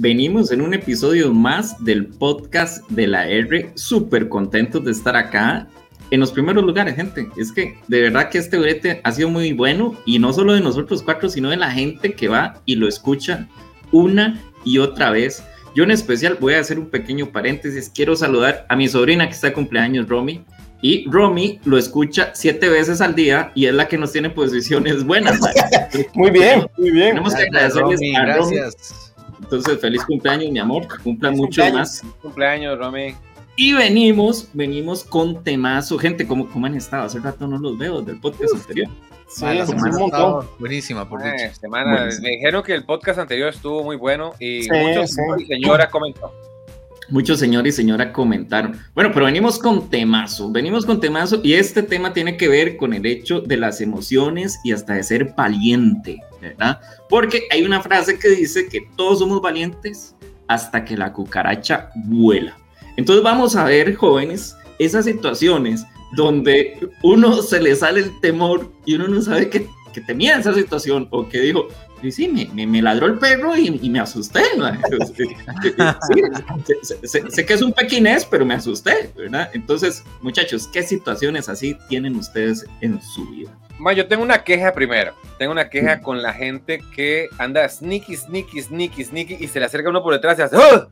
venimos en un episodio más del podcast de la R. Súper contentos de estar acá en los primeros lugares, gente. Es que de verdad que este brete ha sido muy bueno y no solo de nosotros cuatro, sino de la gente que va y lo escucha una y otra vez. Yo en especial voy a hacer un pequeño paréntesis. Quiero saludar a mi sobrina que está de cumpleaños, Romy. Y Romy lo escucha siete veces al día y es la que nos tiene posiciones buenas. muy bien, muy bien. Tenemos que agradecerles a Romy. Gracias. Entonces, feliz cumpleaños, mi amor. Que cumplan mucho más. Cumpleaños, Romy. Y venimos, venimos con temazo. Gente, ¿cómo, ¿cómo han estado? Hace rato no los veo del podcast anterior. Sí, semana buenísima, por eh, semana, Me dijeron que el podcast anterior estuvo muy bueno y muchos señora comentó. Muchos señores y señora comentaron. Bueno, pero venimos con temazo, venimos con temazo y este tema tiene que ver con el hecho de las emociones y hasta de ser valiente, ¿verdad? Porque hay una frase que dice que todos somos valientes hasta que la cucaracha vuela. Entonces vamos a ver, jóvenes, esas situaciones donde uno se le sale el temor y uno no sabe que, que temía esa situación o que dijo, sí, sí me, me, ladró el perro y, y me asusté. sé, que es un pequinés, pero me asusté, ¿verdad? Entonces, muchachos, ¿qué situaciones así tienen ustedes en su vida? Yo tengo una queja primero. Tengo una queja con la gente que anda sneaky, sneaky, sneaky, sneaky y se le acerca uno por detrás y hace ¡Oh!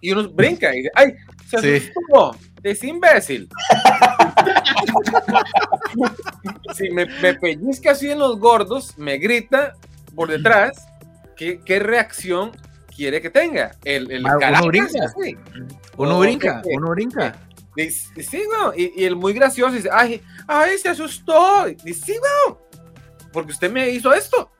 y uno brinca y dice, ¡ay! Se asustó, es imbécil. si me, me, pellizca así en los gordos, me grita por detrás, ¿qué, qué reacción quiere que tenga? El, el uno brinca. Uno brinca, uno brinca. Sí, y, y, el muy gracioso dice, ay, ay, se asustó. Dice, sí, porque usted me hizo esto.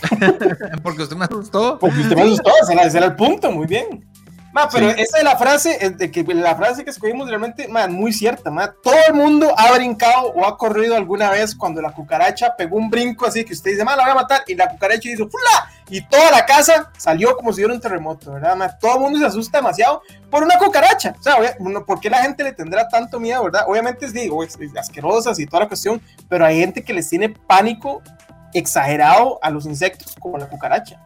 porque usted me asustó. Porque usted me asustó, ese era el punto, muy bien. Ma, pero esa es la frase, de que la frase que escogimos realmente, ma, muy cierta, ma. Todo el mundo ha brincado o ha corrido alguna vez cuando la cucaracha pegó un brinco así que usted dice, ma, la voy a matar, y la cucaracha hizo ¡fula! Y toda la casa salió como si hubiera un terremoto, ¿verdad? Ma? Todo el mundo se asusta demasiado por una cucaracha. O sea, ¿por qué la gente le tendrá tanto miedo, verdad? Obviamente es, digo, asquerosas y toda la cuestión, pero hay gente que les tiene pánico exagerado a los insectos como la cucaracha.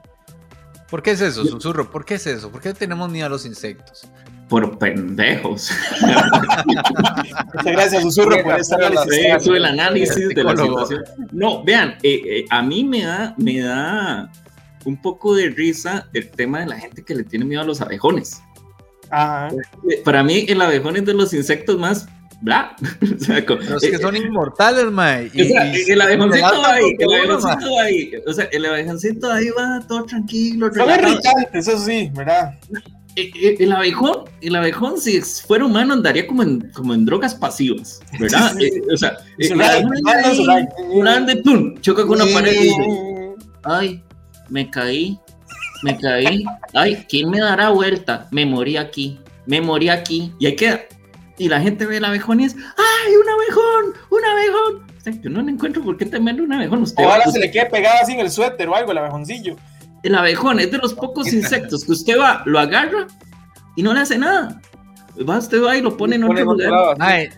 ¿Por qué es eso, susurro? ¿Por qué es eso? ¿Por qué tenemos miedo a los insectos? Por pendejos. Muchas gracias, susurro, por ese análisis. el análisis de la situación. No, vean, eh, eh, a mí me da, me da un poco de risa el tema de la gente que le tiene miedo a los abejones. Ajá. Para mí, el abejón es de los insectos más bla. o sea, Pero es que son inmortales, mae. Y, o sea, el abejoncito ahí, el abejoncito ahí, o sea, el abejoncito ahí va todo tranquilo. Son irritantes, eso sí, ¿verdad? Eh, eh, el abejón, el abejón, si fuera humano, andaría como en, como en drogas pasivas, ¿verdad? Eh, o sea, un ande, pum, choca con una pared y dice, ay, me caí, me caí, ay, ¿quién me dará vuelta? Me morí aquí, me morí aquí, y ahí queda y la gente ve el abejón y es, ¡ay, un abejón! ¡Un abejón! yo no le encuentro por qué temerle un abejón. Usted Ojalá se le quede pegado así en el suéter o algo, el abejoncillo. El abejón es de los pocos insectos que usted va, lo agarra y no le hace nada. Va, usted va y lo pone en otro lugar.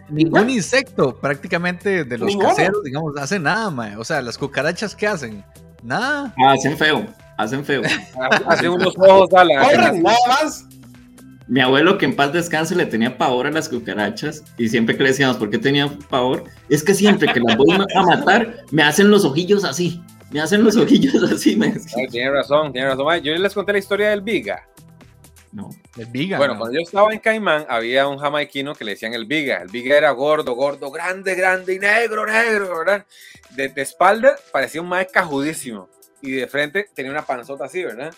ningún insecto prácticamente de los caseros, digamos, hace nada, mae. O sea, las cucarachas, ¿qué hacen? Nada. Ah, hacen feo, hacen feo. hacen unos ojos a la. nada más mi abuelo, que en paz descanse, le tenía pavor a las cucarachas y siempre que le decíamos, ¿por qué tenía pavor? Es que siempre que las voy a matar, me hacen los ojillos así. Me hacen los ojillos así. Me tiene razón, tiene razón. Yo les conté la historia del Viga. No. El Viga. Bueno, cuando yo estaba en Caimán, había un jamaiquino que le decían el Viga. El Viga era gordo, gordo, grande, grande y negro, negro, ¿verdad? De, espalda parecía un mae cajudísimo. Y de frente tenía una panzota así, ¿verdad?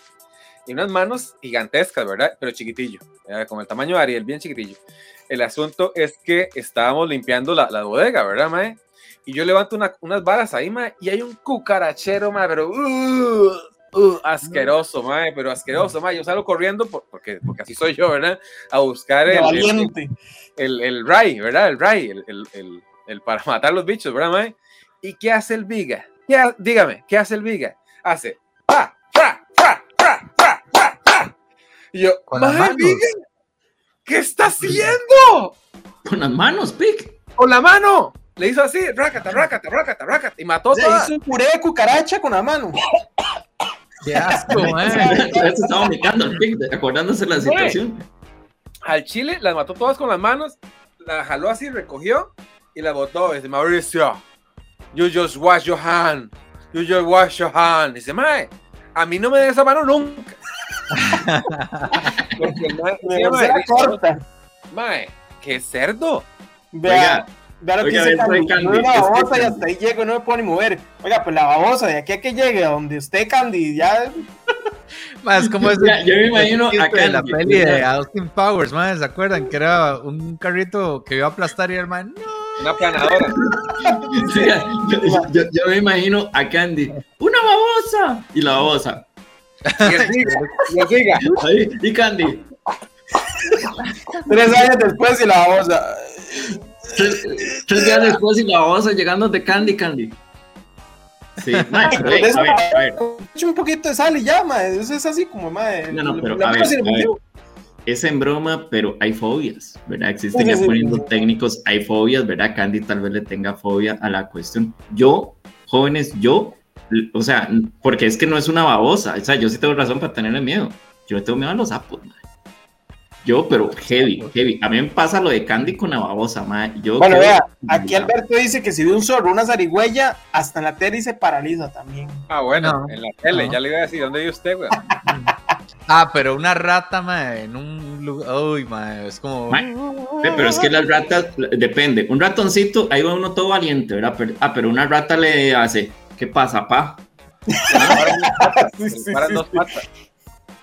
Y unas manos gigantescas, ¿verdad? Pero chiquitillo, como el tamaño de Ariel, bien chiquitillo. El asunto es que estábamos limpiando la, la bodega, ¿verdad, mae? Y yo levanto unas varas ahí, mae, y hay un cucarachero, mae, pero uh, uh, asqueroso, mae, pero asqueroso, mae. Yo salgo corriendo porque, porque así soy yo, ¿verdad? A buscar el, el, el, el, ray, ¿verdad? El ray, el, el, para matar los bichos, ¿verdad, mae? ¿Y qué hace el viga? dígame, ¿qué hace el viga? Hace, pa, y yo, ¿Con las manos? ¿qué está haciendo? Con las manos, Pic. Con la mano. Le hizo así, rácata, rácata, rácata, rácata, y mató Se hizo un puré de cucaracha con la mano. Qué asco. Ya se estaba vomitando al pic, acordándose la situación. Al chile las mató todas con las manos, la jaló así, recogió y la botó. Dice, Mauricio, you just wash your hand. You just wash your hand. Dice, mae, a mí no me dé esa mano nunca. Porque el mae- sí, mae, corta. Mae, qué cerdo. Vea, vea lo que oiga, de Candy. Candy, Yo una es que babosa y hasta ahí llego y no me puedo ni mover. Oiga, pues la babosa, de aquí a que llegue a donde esté Candy, ya. Más como ese Ya, yo me imagino acá de la en- peli de Austin Powers, man, ¿se acuerdan? Que era un carrito que iba a aplastar y el man, no. Una planadora. Sí, yo, yo- yo me imagino a Candy, ¡una babosa! Y la babosa. Y el siga, y el siga. Ahí, y Candy. Tres años después y la babosa. Tres, tres días después y la babosa llegando de Candy, Candy. Sí, mae, pero, hey, a ver, a ver. Un poquito de sal y ya, mae. Eso es así como, mae. No, no, pero a ver, a ver. Es en broma, pero hay fobias, ¿verdad? Existen Sí, ya sí, poniendo sí. técnicos, hay fobias, ¿verdad? Candy tal vez le tenga fobia a la cuestión. Yo, jóvenes, yo, o sea, porque es que no es una babosa, o sea, yo sí tengo razón para tenerle miedo. Yo le tengo miedo a los sapos, mae. Yo, pero heavy, heavy. A mí me pasa lo de Candy con la babosa. Yo Bueno, vea, aquí. Alberto dice que si ve un zorro, una zarigüeya, hasta en la tele se paraliza también. Ah, bueno, No. en la tele, No. ya le iba a decir, ¿dónde vive usted, güey? Ah, pero una rata, man, en un lugar. Uy, man, es como. Pero es que las ratas, depende. Un ratoncito, ahí va uno todo valiente, ¿verdad? Ah, pero una rata le hace, ¿qué pasa, pa? Paran dos patas.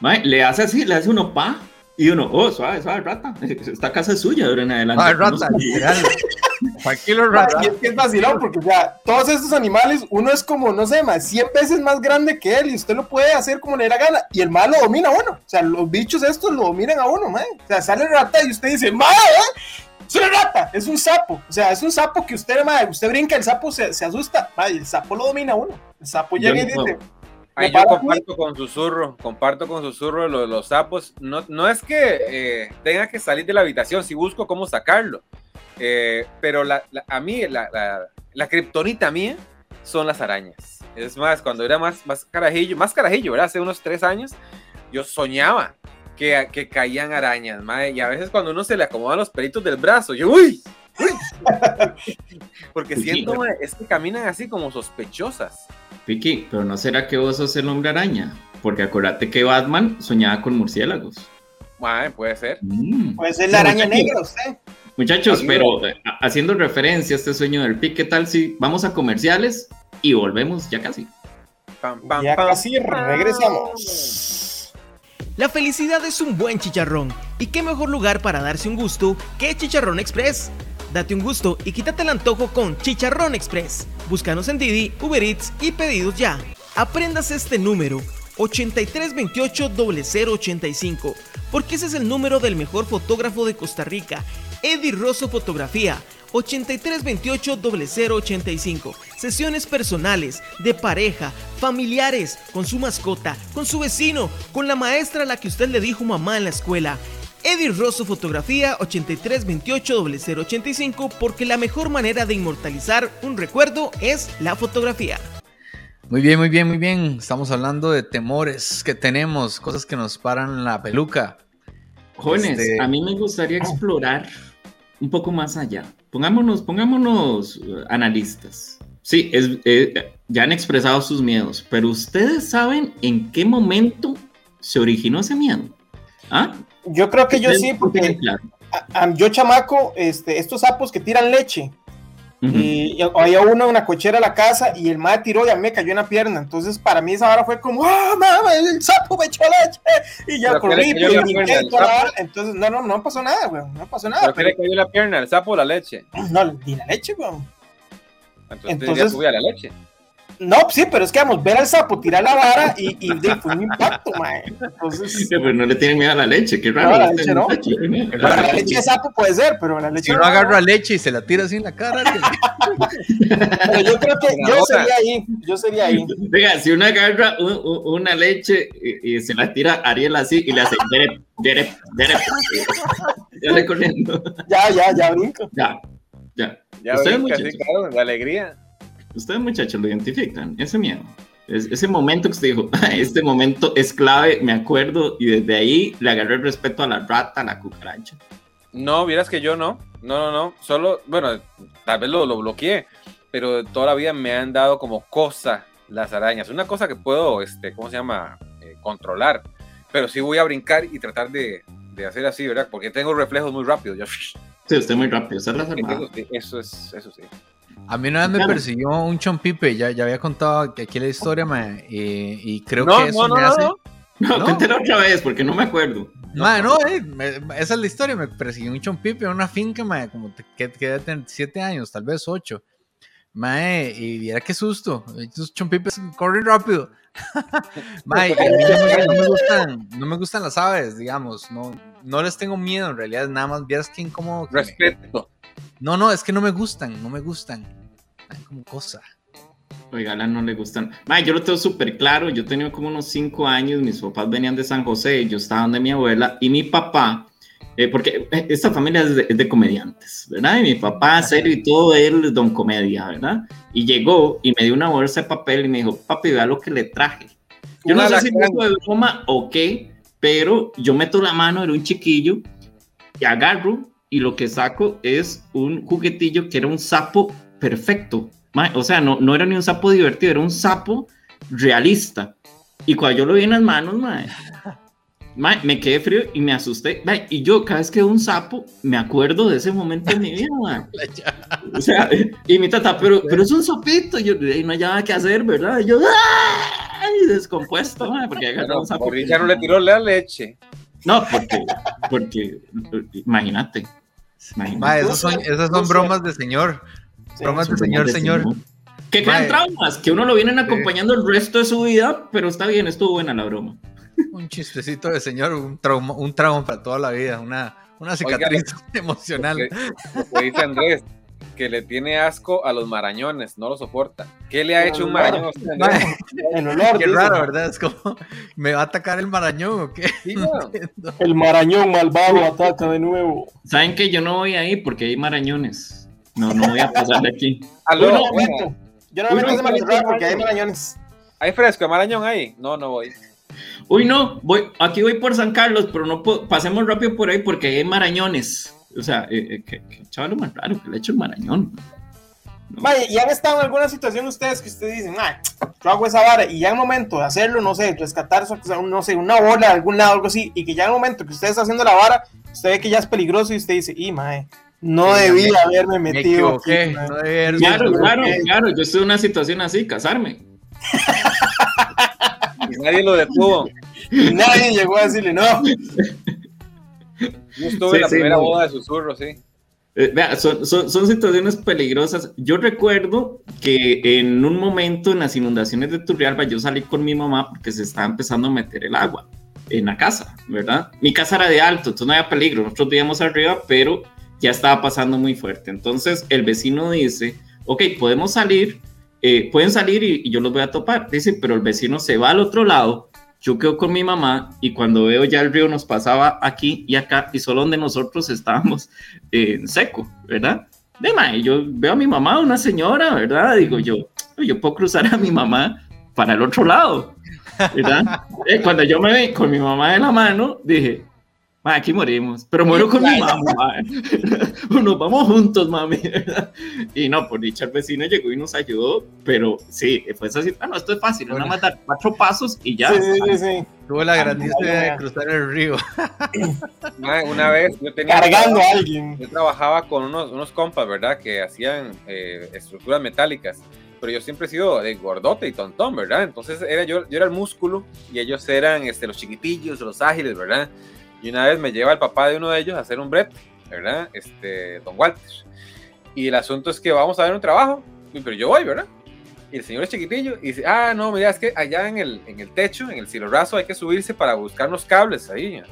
Mae, le hace así, le hace uno pa. Y uno, oh, suave, suave, rata. Esta casa es suya de ahora en adelante. Ah, No rata, literal. Tranquilo, rata. Y es que es vacilón, porque ya, todos estos animales, uno es como, no sé, más 100 veces más grande que él y usted lo puede hacer como le dé la gana. Y el mal lo domina a uno. O sea, los bichos estos lo dominan a uno, mae. O sea, sale rata y usted dice, mae, ¿eh? Es una rata, es un sapo. O sea, es un sapo que usted, mae, usted brinca, el sapo se, se asusta. Y el sapo lo domina uno. El sapo Yo llega y no dice, Ay, yo comparto con susurro, comparto con susurro lo de los sapos. No, no es que eh, tenga que salir de la habitación, si busco cómo sacarlo. Eh, pero la, la- a mí, la, la, la kriptonita mía son las arañas. Es más, cuando era más, más carajillo, más carajillo, ¿verdad? Hace unos tres años, yo soñaba que, que caían arañas, mae, y a veces cuando uno se le acomodan los pelitos del brazo, yo, uy, uy. Porque siento, es que caminan así como sospechosas. Vicky, pero ¿no será que vos sos el hombre araña? Porque acuérdate que Batman soñaba con murciélagos. Mae, puede ser. Mm. pues es la araña negra usted. Muchachos, pero eh, ha- haciendo referencia a este sueño del pic, ¿qué tal si vamos a comerciales y volvemos ya casi? Pam, pam, Ya pam. casi regresamos. La felicidad es un buen chicharrón. ¿Y qué mejor lugar para darse un gusto que Chicharrón Express? Date un gusto y quítate el antojo con Chicharrón Express. Búscanos en Didi, Uber Eats y pedidos ya. Aprendas este número 8328-0085 porque ese es el número del mejor fotógrafo de Costa Rica, Eddie Rosso Fotografía. 8328-0085. Sesiones personales, de pareja, familiares, con su mascota, con su vecino, con la maestra a la que usted le dijo mamá en la escuela. Eddie Rosso Fotografía 8328-0085 porque la mejor manera de inmortalizar un recuerdo es la fotografía. Muy bien, muy bien, muy bien. Estamos hablando de temores que tenemos, cosas que nos paran la peluca. Jóvenes, Este- a mí me gustaría explorar un poco más allá. Pongámonos, pongámonos eh, analistas. Sí, es, eh, ya han expresado sus miedos, pero ustedes saben en qué momento se originó ese miedo. ¿Ah? Yo creo que yo sí, porque a- a- yo chamaco, este, estos sapos que tiran leche, Y, y había uno en una cochera a la casa y el madre tiró y a mí me cayó en la pierna. Entonces, para mí esa hora fue como, ¡ah, mamá! El sapo me echó leche. Y ya Pero ¿qué le corrí, y toda la. Entonces, no, no, no pasó nada, weón. No pasó nada. ¿Pero qué le cayó la pierna? ¿El sapo o la leche? no, ni la leche, weón. Entonces, Entonces- diría, "Uy, a la leche. No, sí, pero es que vamos, ver al sapo tirar la vara y, y de- fue un impacto, mae. Entonces, Sí, pero no le tienen miedo a la leche, qué raro. No, la este leche no. la leche de sapo puede ser, pero la leche Si uno no. agarra leche y se la tira así en la cara, Pero yo creo que La yo sería ahí, yo sería ahí. Venga, si uno agarra un- un- una leche y, y se la tira a Ariel así y le hace derep, derep, derep, ya le corriendo. Ya, ya, ya brinco. Ya, ya. Ya así, muchachos. claro, de alegría. Ustedes, muchachos, lo identifican, ese miedo. ese momento que usted dijo, este momento es clave, me acuerdo, y desde ahí le agarré el respeto a la rata, a la cucaracha. No, vieras que yo no. No, no, no. Solo, bueno, tal vez lo, lo bloqueé, pero toda la vida me han dado como cosa las arañas. Una cosa que puedo, este, ¿cómo se llama? Eh, controlar. Pero sí voy a brincar y tratar de, de, hacer así, ¿verdad? Porque tengo reflejos muy rápidos. Yo, sí, usted muy rápido. Eso, eso, es, eso sí. A mí una vez me persiguió un chompipe, ya, ya había contado que aquí la historia, ma, y, y, creo que eso me hace... No, no, cuéntelo otra vez, porque no me acuerdo. Ma, no, eh, esa es la historia, me persiguió un chompipe en una finca, ma, como que, que tener 7 años, tal vez 8. Mae, y viera qué susto. Estos chompipes corren rápido. Mae, a mí no, me gustan, no me gustan las aves, digamos. No, no les tengo miedo, en realidad, nada más vieras que incómodo. Respeto. No, no, es que no me gustan, no me gustan. Hay como cosa. Oiga, no le gustan. Mae, yo lo tengo súper claro. Yo tenía como unos 5 años, mis papás venían de San José, yo estaba donde mi abuela, y mi papá eh, porque eh, esta familia es de, comediantes, ¿verdad? Y mi papá, serio y todo, él es don comedia, ¿verdad? Y llegó y me dio una bolsa de papel y me dijo, papi, vea lo que le traje. Yo no sé si fue de broma o qué, pero yo meto la mano, era un chiquillo, y agarro y lo que saco es un juguetillo que era un sapo perfecto. O sea, no, no era ni un sapo divertido, era un sapo realista. Y cuando yo lo vi en las manos, madre, me quedé frío y me asusté. y yo cada vez que veo un sapo, me acuerdo de ese momento en mi vida. o sea, y mi tata, pero, pero es un sapito. Yo, y no hay nada que hacer, ¿verdad? Y yo, ¡ay! Descompuesto, porque un sapo. ya no le tiró la leche. No, porque, porque imagínate. esas son bromas de señor. bromas de señor, señor. Que crean traumas, que uno lo vienen acompañando el resto de su vida, pero está bien, estuvo buena la broma un chistecito de señor, un trauma, un trauma para toda la vida, una, una cicatriz emocional. Lo dice Andrés, que le tiene asco a los marañones, no lo soporta. ¿Qué le ha hecho un marañón a usted? En olor, qué raro, ¿verdad? Es como, ¿me va a atacar el marañón o qué? el marañón malvado ataca de nuevo. ¿Saben que yo no voy ahí porque hay marañones? No, no voy a pasar de aquí. Aló, no, yo no me meto de porque hay marañones. ¿Hay fresco, marañón ahí? No, no voy. Uy, no, voy, aquí voy por San Carlos, pero no pasemos rápido por ahí porque hay marañones. O sea, eh, eh chaval más raro que le ha hecho el marañón. Vaya, y han estado en alguna situación ustedes que ustedes dicen, ah, yo hago esa vara, y ya en momento de hacerlo, no sé, rescatar, no sé, una bola de algún lado, algo así, y que ya en el momento que usted está haciendo la vara, usted ve que ya es peligroso y usted dice, y mae, no debía haberme metido. Me no claro, claro, claro, yo estoy en una situación así, casarme. nadie lo detuvo. Nadie llegó a decirle no. Yo estuve en la primera boda de susurro, sí. Eh, vea, son, son, son, situaciones peligrosas. Yo recuerdo que en un momento en las inundaciones de Turrialba yo salí con mi mamá porque se estaba empezando a meter el agua en la casa, ¿verdad? Mi casa era de alto, entonces no había peligro. Nosotros vivíamos arriba, pero ya estaba pasando muy fuerte. Entonces el vecino dice, ok, podemos salir, eh, pueden salir y, yo los voy a topar. Dice, pero el vecino se va al otro lado, yo quedo con mi mamá y cuando veo ya el río nos pasaba aquí y acá y solo donde nosotros estábamos en eh, seco, ¿verdad? De y yo veo a mi mamá, una señora, ¿verdad? Digo yo, yo puedo cruzar a mi mamá para el otro lado, ¿verdad? Eh, cuando yo me vi con mi mamá de la mano, dije, aquí morimos, pero muero con mi mamá. nos vamos juntos, mami. y no, por dicha el vecino llegó y nos ayudó, pero sí, fue así. Ah, no, esto es fácil, nada más dar cuatro pasos y ya. Sí, sí, sí. Tuvo la grandeza de cruzar el río. Una, vez yo tenía. Cargando a alguien. Yo trabajaba con unos, unos compas, ¿verdad? Que hacían eh, estructuras metálicas pero yo siempre he sido de gordote y tontón, ¿verdad? Entonces era yo, yo era el músculo y ellos eran este, los chiquitillos, los ágiles, ¿verdad? Y una vez me lleva el papá de uno de ellos a hacer un brete, ¿verdad? Este, don Walter. Y el asunto es que vamos a ver un trabajo, pero yo voy, ¿verdad? Y el señor es chiquitillo y dice, ah, no, mira, es que allá en el, en el techo, en el cielo raso, hay que subirse para buscar unos cables ahí.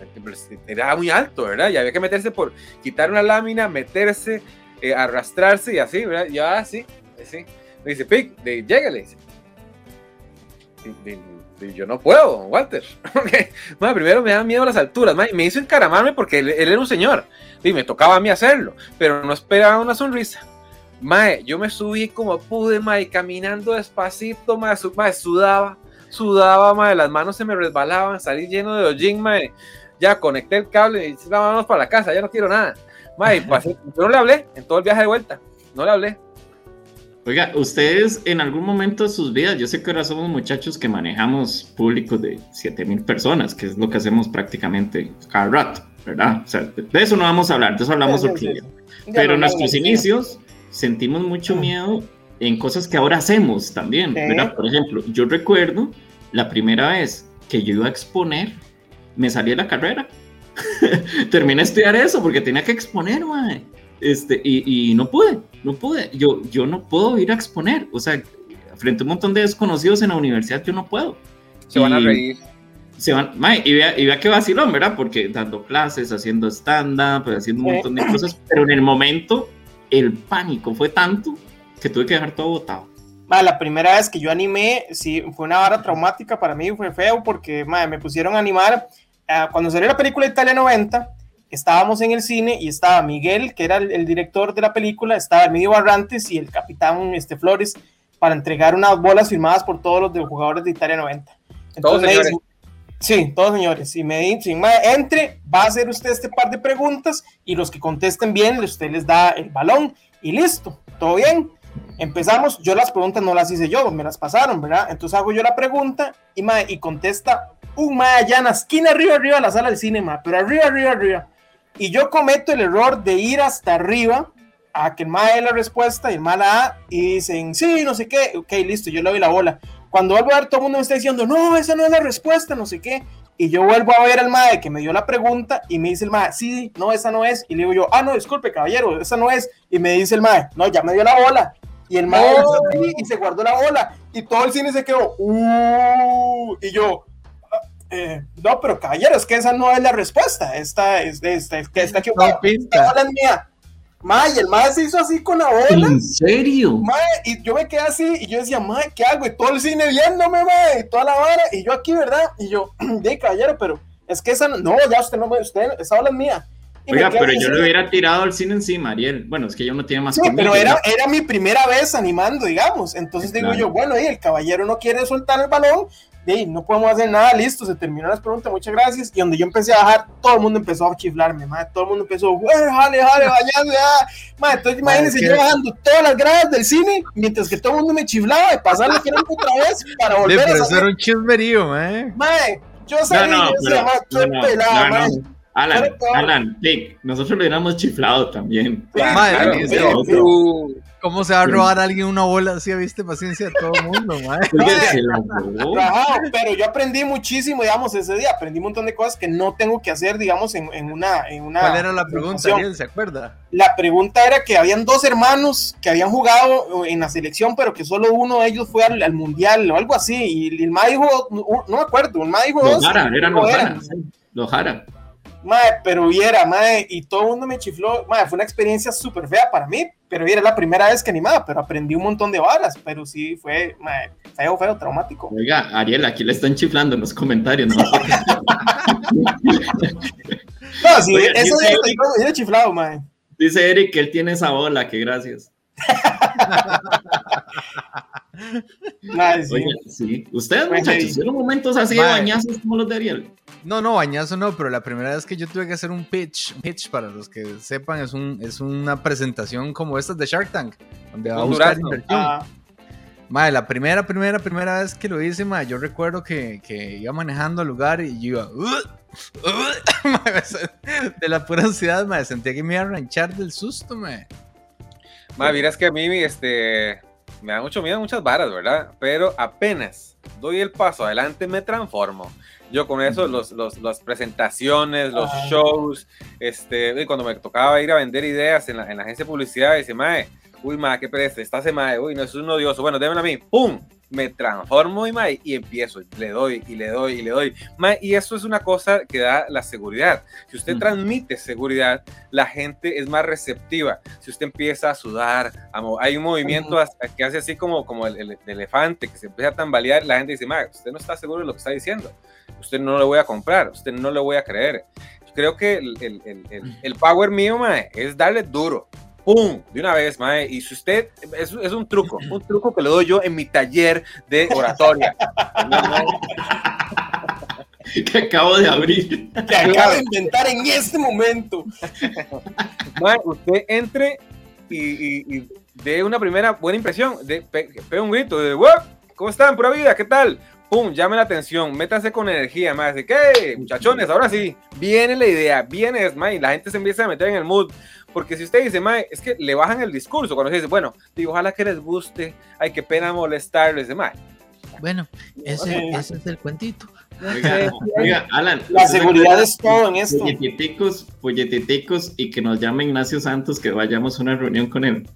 Era muy alto, ¿verdad? Y había que meterse por quitar una lámina, meterse, eh, arrastrarse y así, ¿verdad? Y ah, sí, sí. Me dice, Pic, llégale. Dice, yo no puedo, Walter. primero me da miedo las alturas. me hizo encaramarme porque él, era un señor. Y me tocaba a mí hacerlo. Pero no esperaba una sonrisa. Mae, yo me subí como pude, mae, caminando despacito, mae, su- mae, sudaba, sudaba, mae, las manos se me resbalaban, salí lleno de hollín, mae. Ya conecté el cable y dije, vámonos para la casa, ya no quiero nada. Mae, pasé, yo no le hablé en todo el viaje de vuelta, no le hablé. Oiga, ustedes en algún momento de sus vidas, yo sé que ahora somos muchachos que manejamos públicos de 7000 personas, que es lo que hacemos prácticamente cada rato, ¿verdad? O sea, de eso no vamos a hablar, de eso hablamos Sí, sí, otro sí, día. sí. Ya Pero en nuestros no, inicios sentimos mucho miedo en cosas que ahora hacemos también. ¿verdad? Por ejemplo, yo recuerdo la primera vez que yo iba a exponer, me salí de la carrera. Terminé de estudiar eso porque tenía que exponer, mae. Este, y, y no pude, no pude. Yo, yo no puedo ir a exponer. O sea, frente a un montón de desconocidos en la universidad, yo no puedo. Se van a Y- reír. se van, mae, y vea, y vea qué vacilón, ¿verdad? Porque dando clases, haciendo stand-up, pues, haciendo un montón de cosas, pero en el momento el pánico fue tanto que tuve que dejar todo botado. Ma, la primera vez que yo animé, sí, fue una vara traumática para mí, fue feo porque ma, me pusieron a animar. ah, cuando salió la película Italia 90, estábamos en el cine y estaba Miguel, que era el, el director de la película, estaba Emilio Barrantes y el capitán este, Flores para entregar unas bolas firmadas por todos los de- jugadores de Italia 90. Todos me señores. Sí, todos señores. Y me dicen, "Ma, entre, va a hacer usted este par de preguntas y los que contesten bien, usted les da el balón y listo, todo bien. Empezamos, yo las preguntas no las hice yo, me las pasaron, ¿verdad? Entonces hago yo la pregunta y, ma, y contesta un ma allá en la esquina arriba, arriba de la sala del cine, ma, pero arriba, arriba, arriba. Y yo cometo el error de ir hasta arriba a que el ma dé la respuesta y el ma la da y dicen, sí, no sé qué, ok, listo, yo le doy la bola. Cuando vuelvo a ver, todo el mundo me está diciendo, no, esa no es la respuesta, no sé qué. Y yo vuelvo a ver al mae que me dio la pregunta y me dice el mae, sí, no, esa no es. Y le digo yo, ah, no, disculpe, caballero, esa no es. Y me dice el mae, no, ya me dio la bola. Y el mae Oh. y se guardó la bola. Y todo el cine se quedó, uh, y yo, "Ah, eh, no, pero caballero, es que esa no es la respuesta. Esta es, esta, es que. No. Esta bola es mía. Mae, y el mae se hizo así con la bola. ¿En serio? Mae, y yo me quedé así y yo decía, mae, ¿qué hago? Y todo el cine viéndome, mae, y toda la vara, y yo aquí, ¿verdad? Y yo, de caballero, pero es que esa no, no, ya usted no me, usted, esa bola es mía. Y Oiga, pero yo le hubiera tirado al cine encima, Ariel. Bueno, es que yo no tiene más Sí, conmigo, pero era, era mi primera vez animando, digamos. Entonces digo claro. yo, bueno, y el caballero no quiere soltar el balón, y no podemos hacer nada, listo, se terminó las preguntas, muchas gracias. Y donde yo empecé a bajar, todo el mundo empezó a chiflarme, madre, todo el mundo empezó, "Güey, jale, jale, vayando, ya. Madre, entonces imagínense yo bajando todas las gradas del cine, mientras que todo el mundo me chiflaba y pasarle que otra vez para De, volver a pero era un chismerío, eh. Mae, yo No, salí, no, yo pero, decía, "Ma, qué no, no, pelada, no, mae". no. Alan. Alan, Dick, nosotros le hubiéramos chiflado también. Madre Claro, ¿Cómo se va a robar a alguien una bola así? ¿Viste? Paciencia a todo el mundo, pero yo aprendí muchísimo, digamos, ese día. Aprendí un montón de cosas que no tengo que hacer, digamos, en, en una, en una. ¿Cuál era la pregunta. Ariel? ¿Se acuerda? La pregunta era que habían dos hermanos que habían jugado en la selección, pero que solo uno de ellos fue al, al mundial o algo así. Y el ma dijo, no, no me acuerdo, el ma dijo Los dos. Jara, eran los eran. Jara. sí, Los Jara. Mae, pero viera, mae, y todo el mundo me chifló. Mae, fue una experiencia súper fea para mí, pero era la primera vez que animaba, pero aprendí un montón de balas. Pero sí fue, mae, feo, feo, traumático. Oiga, Ariel, aquí le están chiflando en los comentarios, ¿no? No, sí, Oiga, eso dice- de yo era chiflado, mae. Dice Eric que él tiene esa bola, que gracias. Sí. Oiga, sí. Ustedes, muchachos, sí. ¿tuvieron momentos así de Mae. bañazos como los de Ariel? No, no, bañazo no, pero la primera vez que yo tuve que hacer un pitch, un pitch para los que sepan, es, un, es una presentación como estas de Shark Tank, donde va a buscar inversión. Ah, Madre, la primera, primera, primera vez que lo hice, madre, yo recuerdo que, que iba manejando al lugar y yo iba. "Ugh, ugh", madre, de la pura ansiedad, madre, sentía que me iba a ranchar del susto, madre. Ma, miras que a mí este, me da mucho miedo muchas varas, ¿verdad? Pero apenas doy el paso adelante me transformo. Yo con eso, los, los- las presentaciones, los shows, este, y cuando me tocaba ir a vender ideas en la, en la agencia de publicidad, dice, mae, uy, mae, qué pereza, esta semana, uy, no, es un odioso, bueno, démelo a mí, ¡pum! Me transformo y, mae, y empiezo, y le doy, y le doy, y le doy. Y eso es una cosa que da la seguridad. Si usted transmite seguridad, la gente es más receptiva. Si usted empieza a sudar, a hay un movimiento que hace así como, como el, el- el elefante que se empieza a tambalear, la gente dice, "Ma, usted no está seguro de lo que está diciendo, usted no le voy a comprar, usted no le voy a creer. Yo creo que el, el- el- power mío ma, es darle duro, ¡Pum! De una vez, mae. Y si usted, es, es un truco, un truco que le doy yo en mi taller de oratoria. que acabo de abrir. Que acabo de inventar en este momento. Mae, usted entre y, y, y dé una primera buena impresión, de, pe, un grito de "Wow, ¿Cómo están? Pura vida, ¿qué tal? Pum, llame la atención, métase con energía, más de ¿qué? Muchachones, ahora sí, viene la idea, viene, mae, y la gente se empieza a meter en el mood. Porque si usted dice, mae, es que le bajan el discurso cuando se dice, bueno, digo, ojalá que les guste, ay, qué pena molestarles, de mae. Bueno, ese, ese es el cuentito. Oiga, oiga, Alan. La seguridad es todo en esto. Polletiticos, polletiticos y que nos llame Ignacio Santos que vayamos a una reunión con él.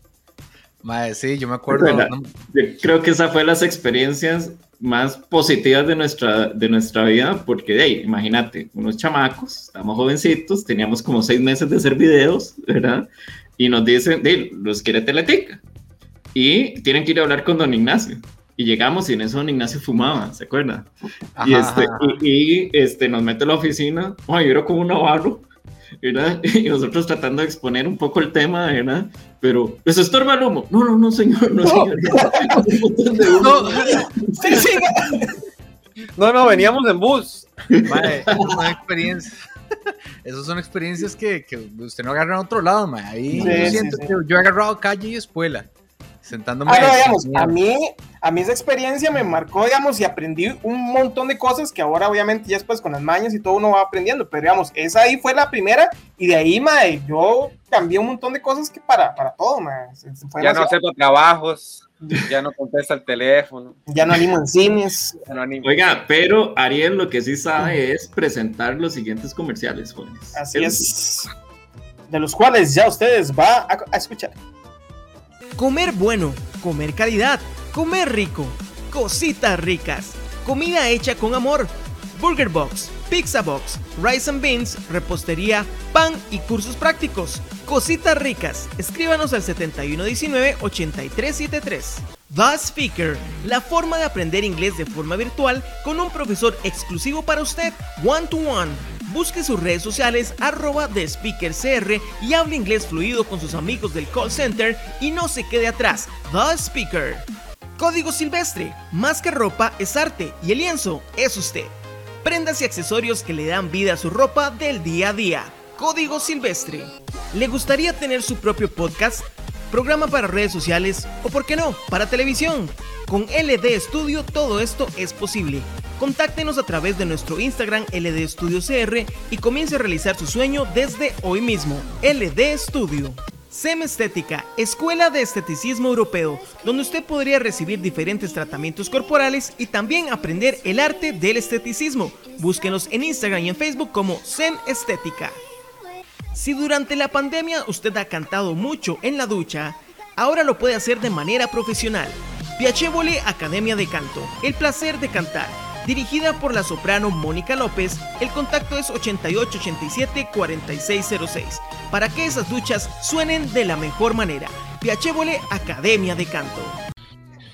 Mae, sí, yo me acuerdo. ¿Verdad? no- Yo creo que esa fue las experiencias más positivas de nuestra, de nuestra vida, porque ahí, imagínate, unos chamacos, estamos jovencitos, teníamos como seis meses de hacer videos, ¿verdad? Y nos dicen, de, los quiere Teletica. Y tienen que ir a hablar con don Ignacio. Y llegamos y en eso don Ignacio fumaba, ¿se acuerda? y, Ajá, este, ajá. y, y, este, nos mete a la oficina, ay, yo era como un navarro, ¿verdad? Y nosotros tratando de exponer un poco el tema, ¿verdad? Pero, ¿les estorba el humo? No, no, no, señor, no, No. señor. Humo. No, Sí, sí. No, no, veníamos en bus. mae, esas son experiencias. Esas son experiencias que, que usted no agarra en otro lado. Ahí Sí, yo sí, siento sí. que yo he agarrado calle y escuela. Sentándome. Ah, no, a digamos, a mí, a mí esa experiencia me marcó, digamos, y aprendí un montón de cosas que ahora obviamente ya después con las mañas y todo uno va aprendiendo, pero digamos, esa ahí fue la primera y de ahí, mae, yo cambié un montón de cosas que para, para todo, se fue Ya no demasiado. acepta trabajos, ya no contesta el teléfono. ya no animo en cines. no anima. Oiga, pero Ariel lo que sí sabe es presentar los siguientes comerciales, jóvenes. Así es. De los cuales ya ustedes va a, a escuchar. Comer bueno, comer calidad, comer rico, cositas ricas, comida hecha con amor. Burger Box, Pizza Box, Rice and Beans, repostería, pan y cursos prácticos. Cositas ricas. Escríbanos al 7119-8373. The Speaker, la forma de aprender inglés de forma virtual con un profesor exclusivo para usted, one to one. Busque sus redes sociales arroba CR y hable inglés fluido con sus amigos del call center y no se quede atrás. The Speaker. Código Silvestre, más que ropa es arte y el lienzo es usted. Prendas y accesorios que le dan vida a su ropa del día a día. Código Silvestre. ¿Le gustaría tener su propio podcast? Programa para redes sociales o, por qué no, para televisión. Con LD Studio todo esto es posible. Contáctenos a través de nuestro Instagram LD Studio CR y comience a realizar su sueño desde hoy mismo. LD Studio. SEM Estética, Escuela de Esteticismo Europeo, donde usted podría recibir diferentes tratamientos corporales y también aprender el arte del esteticismo. Búsquenos en Instagram y en Facebook como SEM Estética. Si durante la pandemia usted ha cantado mucho en la ducha, ahora lo puede hacer de manera profesional. Piacevole Academia de Canto, el placer de cantar. Dirigida por la soprano Mónica López, el contacto es 8887-4606, para que esas duchas suenen de la mejor manera. Piacevole Academia de Canto.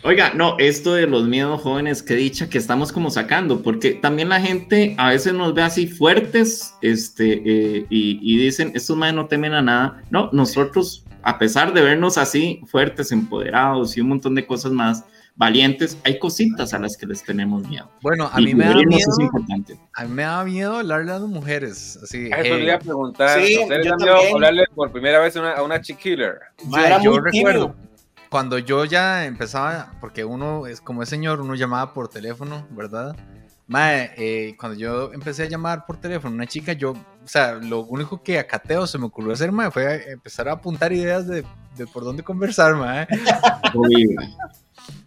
Oiga, no, esto de los miedos jóvenes, qué dicha que estamos como sacando, porque también la gente a veces nos ve así fuertes, este, eh, y, y dicen, estos madres no temen a nada. No, nosotros, a pesar de vernos así fuertes, empoderados y un montón de cosas más, valientes, hay cositas a las que les tenemos miedo. Bueno, a Y mí me da miedo. es importante. A mí me da miedo hablarle a las mujeres. Así. A Eso hey, le iba a preguntar. Sí, ¿a ¿Ustedes yo han miedo hablarle por primera vez a una, a una chiquiller? Yo yo muy recuerdo tímido. Cuando yo ya empezaba, porque uno es como es señor, uno llamaba por teléfono, ¿verdad? Mae, eh, cuando yo empecé a llamar por teléfono a una chica, yo, o sea, lo único que a cateo se me ocurrió hacer, mae, fue empezar a apuntar ideas de, de por dónde conversar, mae. Horrible.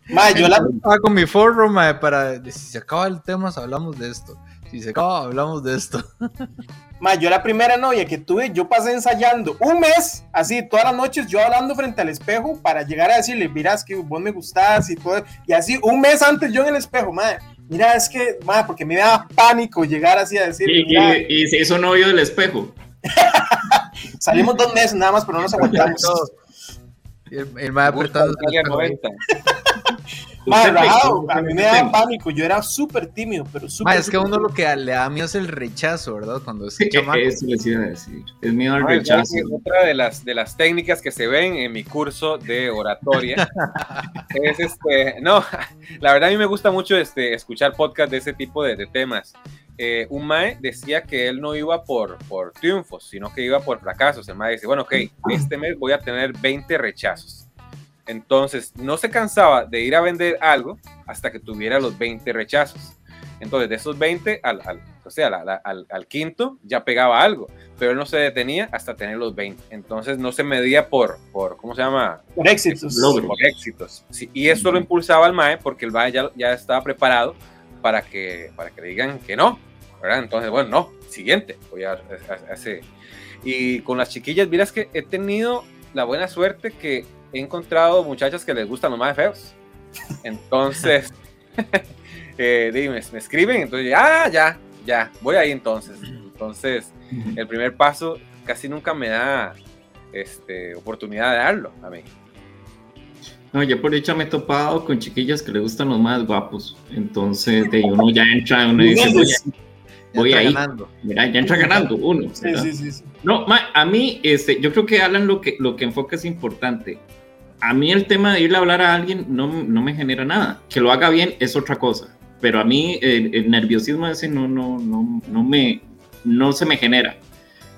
Ma, yo la, Estaba con mi foro, mae, para, si se acaba el tema, hablamos de esto. Si se acaba, hablamos de esto. ma, yo la primera novia que tuve, yo pasé ensayando un mes, así, todas las noches, yo hablando frente al espejo para llegar a decirle, miras que vos me gustás y todo. Y así, un mes antes yo en el espejo, madre, mira, es que, madre, porque me daba pánico llegar así a decirle, Y, y- y se hizo novio del espejo. salimos dos meses nada más, pero no nos aguantamos. El, el apretando Italia 90. Usted, rajado, a mí me daba pánico, yo era súper tímido, pero súper. Es que a uno lo que le da miedo es el rechazo, ¿verdad? Cuando es chamaco. eso les iba a decir. Es miedo al rechazo. ¿sabes qué? Otra de las, de las técnicas que se ven en mi curso de oratoria es este, no, la verdad a mí me gusta mucho este, escuchar podcast de ese tipo de, de temas. Eh, un Mae decía que él no iba por, por triunfos, sino que iba por fracasos. El Mae dice, bueno, ok, este mes voy a tener 20 rechazos. Entonces, no se cansaba de ir a vender algo hasta que tuviera los 20 rechazos. Entonces, de esos 20, al, al- o sea, al, al quinto ya pegaba algo, pero él no se detenía hasta tener los 20. Entonces, no se medía por, por ¿cómo se llama? por éxitos. Por éxitos. Sí, y eso lo impulsaba al MAE porque el MAE ya, ya estaba preparado para que, para que le digan que no, ¿verdad? Entonces, bueno, no, siguiente, voy a- hacer. Y con las chiquillas, miras que he tenido la buena suerte que he encontrado muchachas que les gustan los más feos. Entonces, eh, dime, me escriben, entonces, ah, ya, ya, voy ahí entonces. Entonces, el primer paso casi nunca me da este, oportunidad de darlo a mí. No, yo por dicha me he topado con chiquillas que le gustan los más guapos. Entonces, de uno ya entra, uno dice, voy, a- voy ahí. mira, ya entra ganando uno. Sí, sí, sí. No, ma, a mí, este, yo creo que Alan lo que, lo que enfoca es importante. A mí el tema de irle a hablar a alguien no, no me genera nada. Que lo haga bien es otra cosa. Pero a mí el, el nerviosismo ese no, no, no, no, me, no se me genera.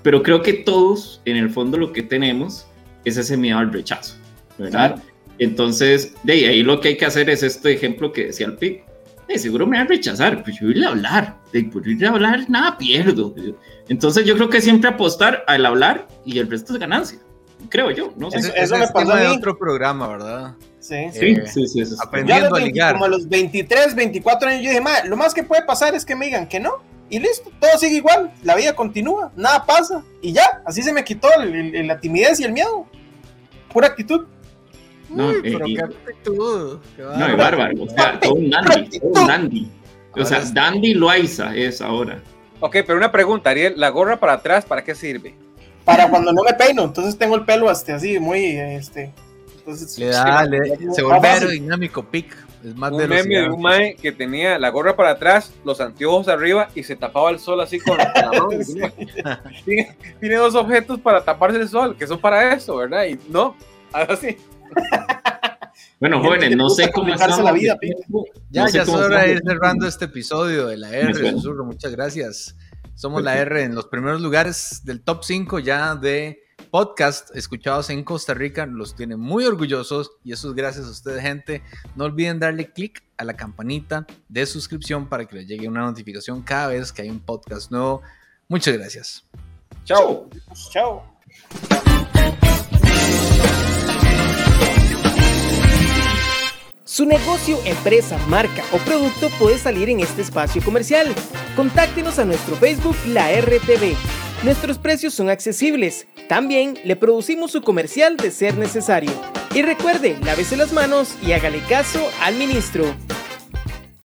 Pero creo que todos, en el fondo, lo que tenemos es ese miedo al rechazo, ¿verdad? Claro. Entonces, de ahí lo que hay que hacer es este ejemplo que decía el PIC. De seguro me van a rechazar, pues yo irle a hablar. De por irle a hablar, nada pierdo. Entonces, yo creo que siempre apostar al hablar y el resto es ganancia. Creo yo, no sé. Eso- eso ese me es pasó a mí. otro programa, ¿verdad? Sí. Sí, eh, sí, sí. es- a Aprendiendo a 20 ligar. como a los 23, 24 años, yo dije, "Ma, lo más que puede pasar es que me digan que no. Y listo, todo sigue igual, la vida continúa, nada pasa. Y ya, así se me quitó el- el- la timidez y el miedo. Pura actitud. No, Uy, eh, pero y- qué actitud. qué No, bárbaro. es bárbaro. O sea, todo un dandy. todo un dandy. O sea, es- Dandy Loaiza es ahora. Ok, pero una pregunta, Ariel, ¿la gorra para atrás para qué sirve? Para cuando no me peino, entonces tengo el pelo este, así, muy, este... Entonces, Le da, sí, le- se vuelve aerodinámico, pic. Es más Un meme de un mae que tenía la gorra para atrás, los anteojos arriba y se tapaba el sol así con, la mano. tiene, tiene dos objetos para taparse el sol, que son para eso, ¿verdad? Y no, así. Bueno, Gente jóvenes, no sé cómo estamos la vida. Ya, No sé ya es hora de ir cerrando este episodio de la R. Susurro. Muchas gracias. Somos la R en los primeros lugares del top 5 ya de podcast escuchados en Costa Rica. Los tiene muy orgullosos y eso es gracias a ustedes, gente. No olviden darle clic a la campanita de suscripción para que les llegue una notificación cada vez que hay un podcast nuevo. Muchas gracias. Chao. Chao. Su negocio, empresa, marca o producto puede salir en este espacio comercial. Contáctenos a nuestro Facebook La RTV. Nuestros precios son accesibles. También le producimos su comercial de ser necesario. Y recuerde, lávese las manos y hágale caso al ministro.